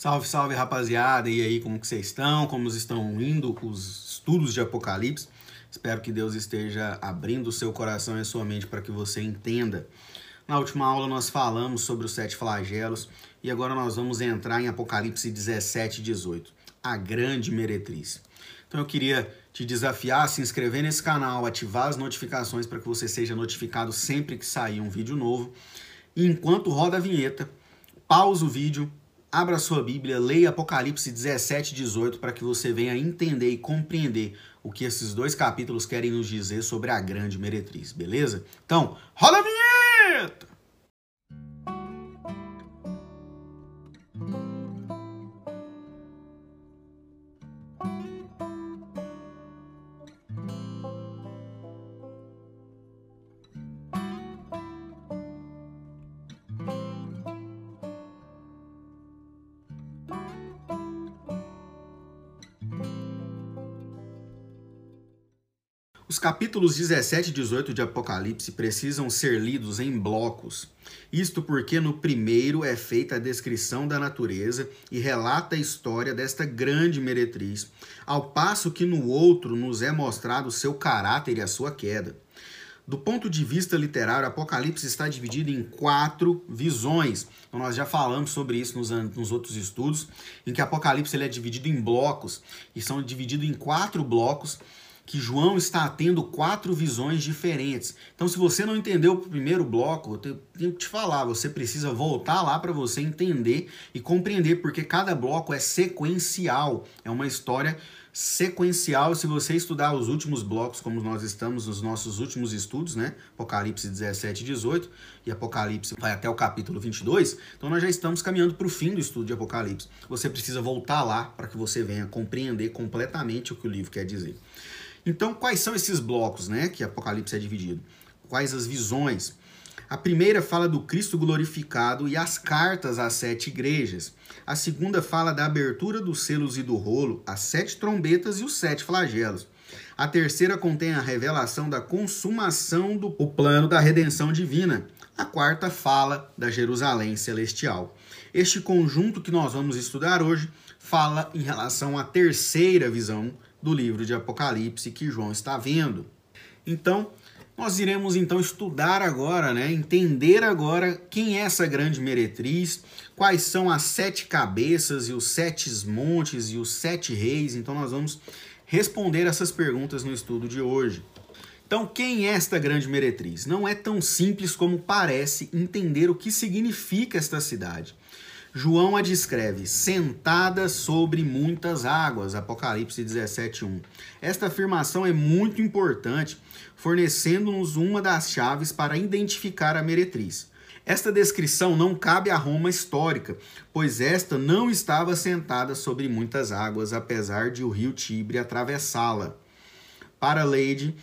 Salve, salve rapaziada, e aí como que vocês estão? Como estão indo os estudos de Apocalipse? Espero que Deus esteja abrindo o seu coração e a sua mente para que você entenda. Na última aula nós falamos sobre os sete flagelos e agora nós vamos entrar em Apocalipse 17 e 18, a grande meretriz. Então eu queria te desafiar a se inscrever nesse canal, ativar as notificações para que você seja notificado sempre que sair um vídeo novo. E enquanto roda a vinheta, pausa o vídeo, Abra sua Bíblia, leia Apocalipse 17 e 18 para que você venha entender e compreender o que esses dois capítulos querem nos dizer sobre a grande meretriz, beleza? Então, roda a vinheta! Os capítulos 17 e 18 de Apocalipse precisam ser lidos em blocos. Isto porque no primeiro é feita a descrição da natureza e relata a história desta grande meretriz, ao passo que no outro nos é mostrado seu caráter e a sua queda. Do ponto de vista literário, Apocalipse está dividido em quatro visões. Então, nós já falamos sobre isso nos, nos outros estudos, em que Apocalipse ele é dividido em blocos, e são divididos em quatro blocos que João está tendo quatro visões diferentes. Então, se você não entendeu o primeiro bloco, eu tenho que te falar, você precisa voltar lá para você entender e compreender, porque cada bloco é sequencial, é uma história sequencial. Se você estudar os últimos blocos, como nós estamos nos nossos últimos estudos, né? Apocalipse 17 e 18, e Apocalipse vai até o capítulo 22, então nós já estamos caminhando para o fim do estudo de Apocalipse. Você precisa voltar lá para que você venha compreender completamente o que o livro quer dizer. Então, quais são esses blocos, né, que Apocalipse é dividido? Quais as visões? A primeira fala do Cristo glorificado e as cartas às sete igrejas. A segunda fala da abertura dos selos e do rolo, as sete trombetas e os sete flagelos. A terceira contém a revelação da consumação do plano da redenção divina. A quarta fala da Jerusalém celestial. Este conjunto que nós vamos estudar hoje fala em relação à terceira visão do livro de Apocalipse que João está vendo. Então, nós iremos então estudar agora, né, entender agora quem é essa grande meretriz, quais são as sete cabeças e os sete montes e os sete reis. Então nós vamos responder essas perguntas no estudo de hoje. Então, quem é esta grande meretriz? Não é tão simples como parece entender o que significa esta cidade. João a descreve sentada sobre muitas águas, Apocalipse 17:1. Esta afirmação é muito importante, fornecendo-nos uma das chaves para identificar a meretriz. Esta descrição não cabe à Roma histórica, pois esta não estava sentada sobre muitas águas, apesar de o rio Tibre atravessá-la. Para Lady,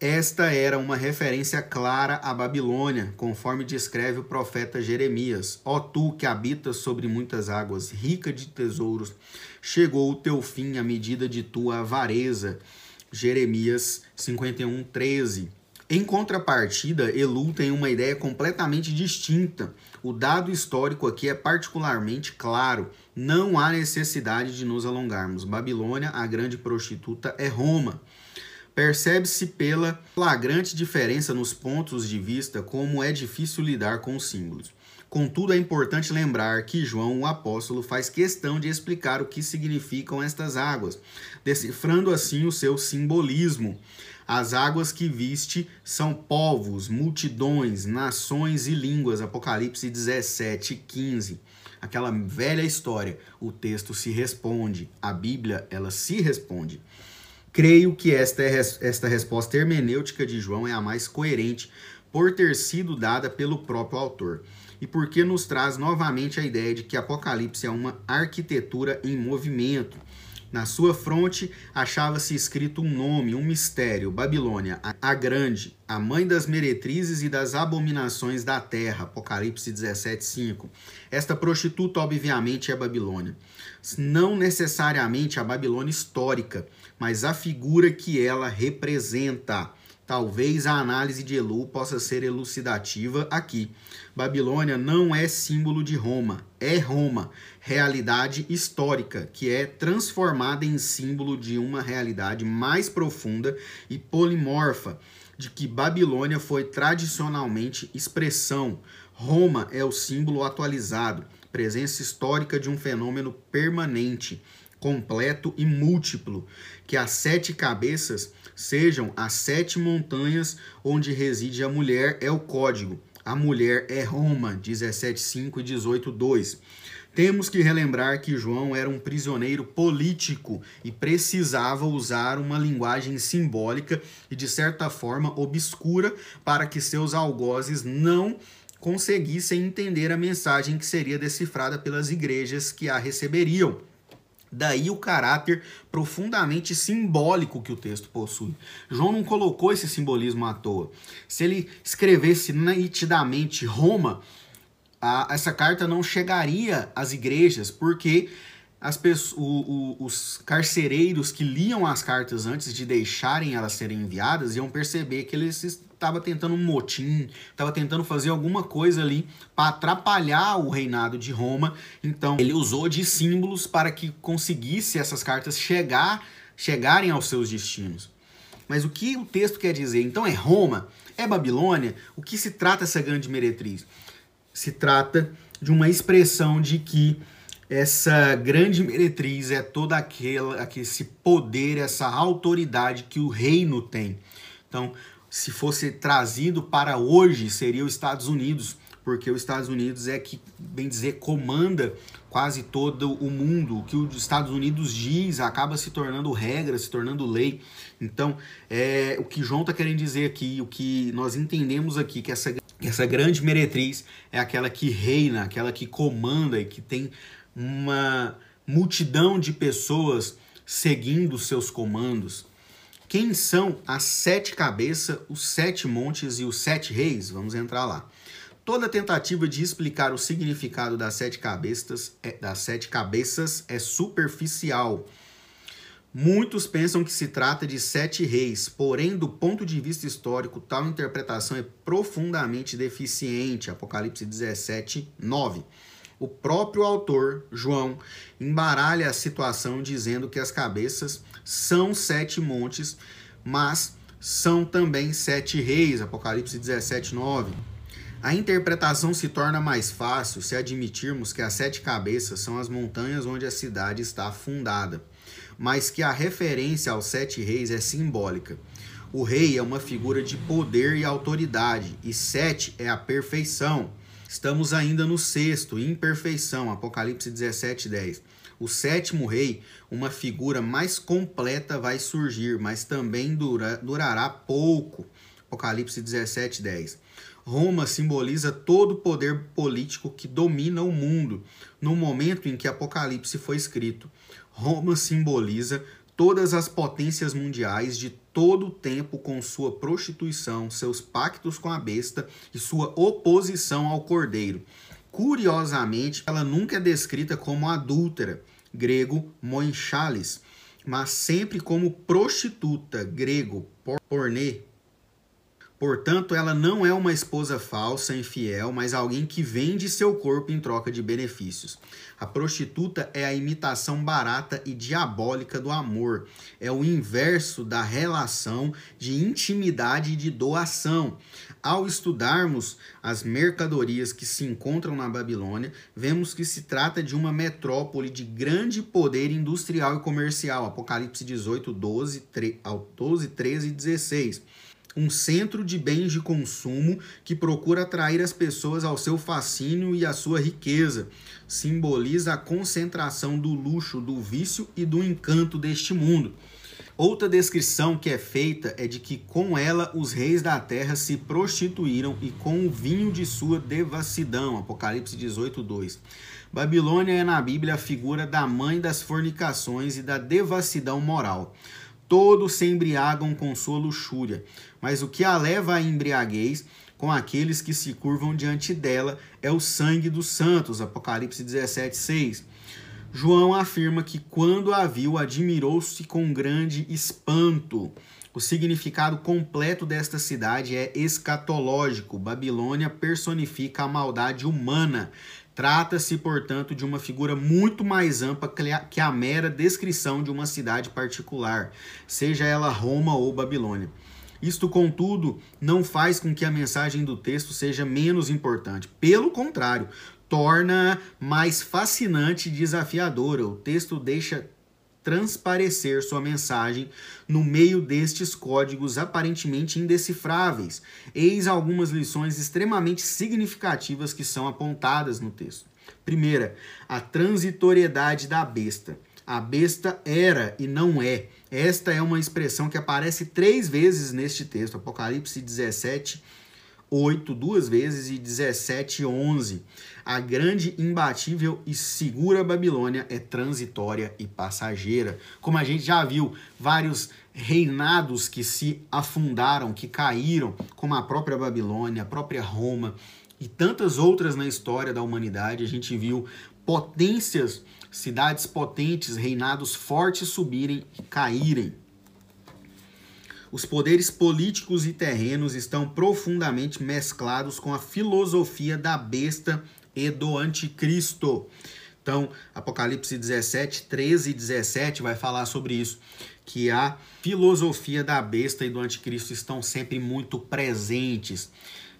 esta era uma referência clara à Babilônia, conforme descreve o profeta Jeremias. Ó tu que habitas sobre muitas águas, rica de tesouros, chegou o teu fim à medida de tua avareza. Jeremias 51, 13. Em contrapartida, Elu tem uma ideia completamente distinta. O dado histórico aqui é particularmente claro. Não há necessidade de nos alongarmos. Babilônia, a grande prostituta, é Roma. Percebe-se pela flagrante diferença nos pontos de vista como é difícil lidar com os símbolos. Contudo, é importante lembrar que João, o apóstolo, faz questão de explicar o que significam estas águas, decifrando assim o seu simbolismo. As águas que viste são povos, multidões, nações e línguas. Apocalipse 17, 15. Aquela velha história. O texto se responde, a Bíblia, ela se responde. Creio que esta, é, esta resposta hermenêutica de João é a mais coerente por ter sido dada pelo próprio autor e porque nos traz novamente a ideia de que Apocalipse é uma arquitetura em movimento. Na sua fronte achava-se escrito um nome, um mistério: Babilônia, a Grande, a mãe das meretrizes e das abominações da terra. Apocalipse 17:5. Esta prostituta, obviamente, é Babilônia. Não necessariamente a Babilônia histórica, mas a figura que ela representa. Talvez a análise de Elu possa ser elucidativa aqui. Babilônia não é símbolo de Roma, é Roma, realidade histórica, que é transformada em símbolo de uma realidade mais profunda e polimorfa, de que Babilônia foi tradicionalmente expressão. Roma é o símbolo atualizado, presença histórica de um fenômeno permanente completo e múltiplo, que as sete cabeças sejam as sete montanhas onde reside a mulher, é o código. A mulher é Roma, 17.5 e 18.2. Temos que relembrar que João era um prisioneiro político e precisava usar uma linguagem simbólica e, de certa forma, obscura para que seus algozes não conseguissem entender a mensagem que seria decifrada pelas igrejas que a receberiam. Daí o caráter profundamente simbólico que o texto possui. João não colocou esse simbolismo à toa. Se ele escrevesse nitidamente Roma, a, essa carta não chegaria às igrejas, porque as o, o, os carcereiros que liam as cartas antes de deixarem elas serem enviadas iam perceber que eles estava tentando um motim, estava tentando fazer alguma coisa ali para atrapalhar o reinado de Roma. Então, ele usou de símbolos para que conseguisse essas cartas chegar, chegarem aos seus destinos. Mas o que o texto quer dizer? Então é Roma? É Babilônia? O que se trata essa grande meretriz? Se trata de uma expressão de que essa grande meretriz é toda aquela, esse poder, essa autoridade que o reino tem. Então, se fosse trazido para hoje, seria os Estados Unidos, porque os Estados Unidos é que, bem dizer, comanda quase todo o mundo. O que os Estados Unidos diz acaba se tornando regra, se tornando lei. Então, é, o que João está querendo dizer aqui, o que nós entendemos aqui, que essa, essa grande meretriz é aquela que reina, aquela que comanda e que tem uma multidão de pessoas seguindo seus comandos. Quem são as sete cabeças, os sete montes e os sete reis? Vamos entrar lá. Toda tentativa de explicar o significado das sete cabeças é, das sete cabeças é superficial. Muitos pensam que se trata de sete reis, porém, do ponto de vista histórico, tal interpretação é profundamente deficiente. Apocalipse 17, 9. O próprio autor, João, embaralha a situação dizendo que as cabeças são sete montes, mas são também sete reis. Apocalipse 17, 9. A interpretação se torna mais fácil se admitirmos que as sete cabeças são as montanhas onde a cidade está fundada, mas que a referência aos sete reis é simbólica. O rei é uma figura de poder e autoridade, e sete é a perfeição. Estamos ainda no sexto, imperfeição, Apocalipse 17, 10. O sétimo rei, uma figura mais completa, vai surgir, mas também dura, durará pouco. Apocalipse 17, 10. Roma simboliza todo o poder político que domina o mundo no momento em que Apocalipse foi escrito. Roma simboliza todas as potências mundiais de todo o tempo com sua prostituição, seus pactos com a besta e sua oposição ao cordeiro. Curiosamente, ela nunca é descrita como adúltera, grego moinchalis, mas sempre como prostituta, grego pornê, Portanto, ela não é uma esposa falsa, infiel, mas alguém que vende seu corpo em troca de benefícios. A prostituta é a imitação barata e diabólica do amor. É o inverso da relação de intimidade e de doação. Ao estudarmos as mercadorias que se encontram na Babilônia, vemos que se trata de uma metrópole de grande poder industrial e comercial. Apocalipse 18, 12, 12 13 e 16 um centro de bens de consumo que procura atrair as pessoas ao seu fascínio e à sua riqueza. Simboliza a concentração do luxo, do vício e do encanto deste mundo. Outra descrição que é feita é de que com ela os reis da terra se prostituíram e com o vinho de sua devassidão. Apocalipse 18, 2. Babilônia é na Bíblia a figura da mãe das fornicações e da devassidão moral. Todos se embriagam com sua luxúria, mas o que a leva à embriaguez com aqueles que se curvam diante dela é o sangue dos santos. Apocalipse 17, 6. João afirma que quando a viu, admirou-se com grande espanto. O significado completo desta cidade é escatológico. Babilônia personifica a maldade humana. Trata-se, portanto, de uma figura muito mais ampla que a mera descrição de uma cidade particular, seja ela Roma ou Babilônia. Isto, contudo, não faz com que a mensagem do texto seja menos importante. Pelo contrário, torna mais fascinante e desafiadora. O texto deixa transparecer sua mensagem no meio destes códigos aparentemente indecifráveis. Eis algumas lições extremamente significativas que são apontadas no texto. Primeira, a transitoriedade da besta. A besta era e não é. Esta é uma expressão que aparece três vezes neste texto, Apocalipse 17, 8 duas vezes e 17, 11. A grande, imbatível e segura Babilônia é transitória e passageira. Como a gente já viu, vários reinados que se afundaram, que caíram, como a própria Babilônia, a própria Roma e tantas outras na história da humanidade. A gente viu potências, cidades potentes, reinados fortes subirem e caírem. Os poderes políticos e terrenos estão profundamente mesclados com a filosofia da besta e do anticristo. Então, Apocalipse 17, 13 e 17 vai falar sobre isso, que a filosofia da besta e do anticristo estão sempre muito presentes.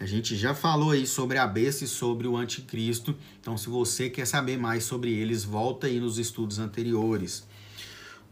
A gente já falou aí sobre a besta e sobre o anticristo, então se você quer saber mais sobre eles, volta aí nos estudos anteriores.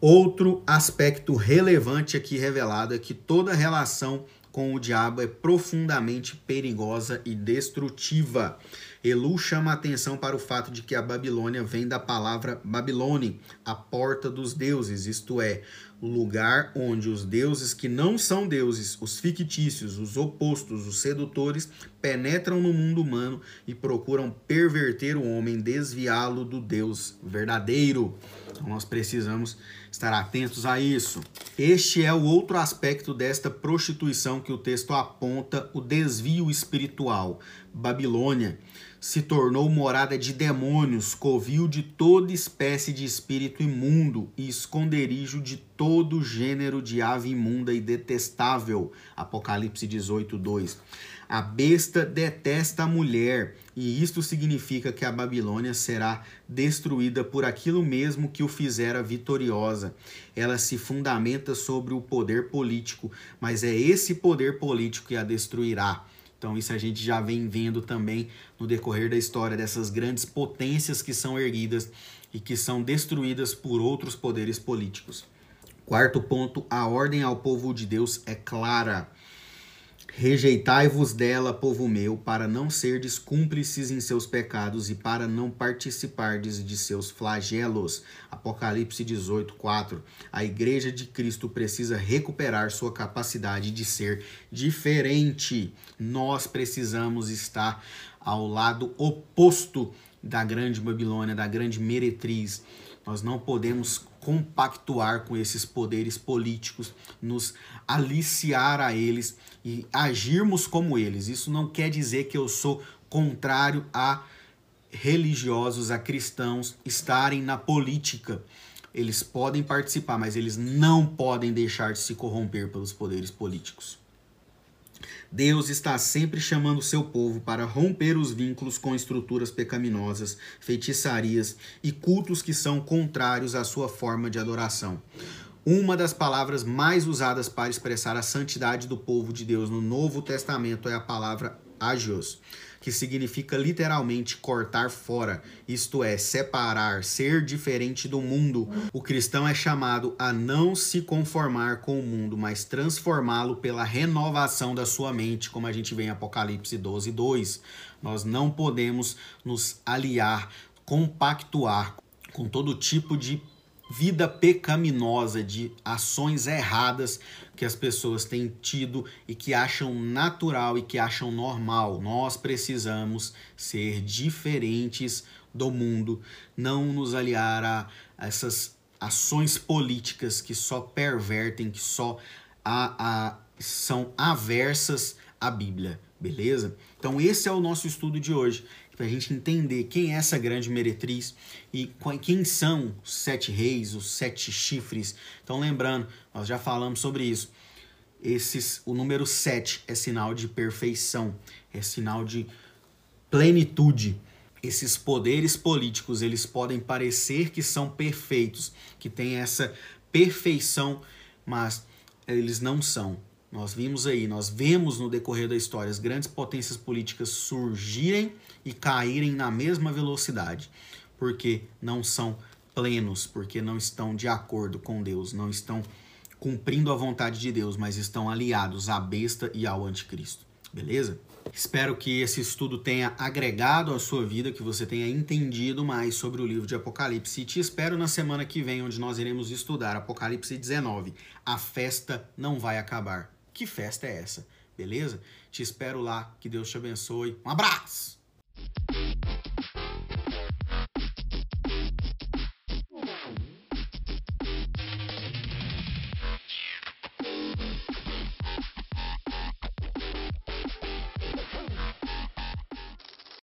Outro aspecto relevante aqui revelado é que toda relação com o diabo é profundamente perigosa e destrutiva. Elu chama atenção para o fato de que a Babilônia vem da palavra Babilone, a porta dos deuses, isto é, o lugar onde os deuses que não são deuses, os fictícios, os opostos, os sedutores, penetram no mundo humano e procuram perverter o homem, desviá-lo do Deus verdadeiro. Então nós precisamos estar atentos a isso. Este é o outro aspecto desta prostituição que o texto aponta, o desvio espiritual. Babilônia se tornou morada de demônios, covil de toda espécie de espírito imundo e esconderijo de todo gênero de ave imunda e detestável. Apocalipse 18, 2. A besta detesta a mulher, e isto significa que a Babilônia será destruída por aquilo mesmo que o fizera vitoriosa. Ela se fundamenta sobre o poder político, mas é esse poder político que a destruirá. Então, isso a gente já vem vendo também no decorrer da história dessas grandes potências que são erguidas e que são destruídas por outros poderes políticos. Quarto ponto: a ordem ao povo de Deus é clara. Rejeitai-vos dela, povo meu, para não serdes cúmplices em seus pecados e para não participardes de seus flagelos. Apocalipse 18, 4. A igreja de Cristo precisa recuperar sua capacidade de ser diferente. Nós precisamos estar ao lado oposto da grande Babilônia, da grande meretriz. Nós não podemos compactuar com esses poderes políticos, nos aliciar a eles e agirmos como eles. Isso não quer dizer que eu sou contrário a religiosos, a cristãos estarem na política. Eles podem participar, mas eles não podem deixar de se corromper pelos poderes políticos. Deus está sempre chamando seu povo para romper os vínculos com estruturas pecaminosas, feitiçarias e cultos que são contrários à sua forma de adoração. Uma das palavras mais usadas para expressar a santidade do povo de Deus no Novo Testamento é a palavra agios que significa literalmente cortar fora, isto é, separar, ser diferente do mundo. O cristão é chamado a não se conformar com o mundo, mas transformá-lo pela renovação da sua mente, como a gente vê em Apocalipse 12, 2. Nós não podemos nos aliar, compactuar com todo tipo de vida pecaminosa, de ações erradas que as pessoas têm tido e que acham natural e que acham normal. Nós precisamos ser diferentes do mundo, não nos aliar a essas ações políticas que só pervertem, que só a, a, são aversas à Bíblia, beleza? Então esse é o nosso estudo de hoje para a gente entender quem é essa grande meretriz e quem são os sete reis, os sete chifres. Então, lembrando, nós já falamos sobre isso. esses o número 7 é sinal de perfeição, é sinal de plenitude. Esses poderes políticos, eles podem parecer que são perfeitos, que têm essa perfeição, mas eles não são. Nós vimos aí, nós vemos no decorrer da história as grandes potências políticas surgirem e caírem na mesma velocidade, porque não são plenos, porque não estão de acordo com Deus, não estão cumprindo a vontade de Deus, mas estão aliados à besta e ao anticristo. Beleza? Espero que esse estudo tenha agregado à sua vida, que você tenha entendido mais sobre o livro de Apocalipse. E te espero na semana que vem, onde nós iremos estudar Apocalipse 19. A festa não vai acabar. Que festa é essa? Beleza? Te espero lá. Que Deus te abençoe. Um abraço!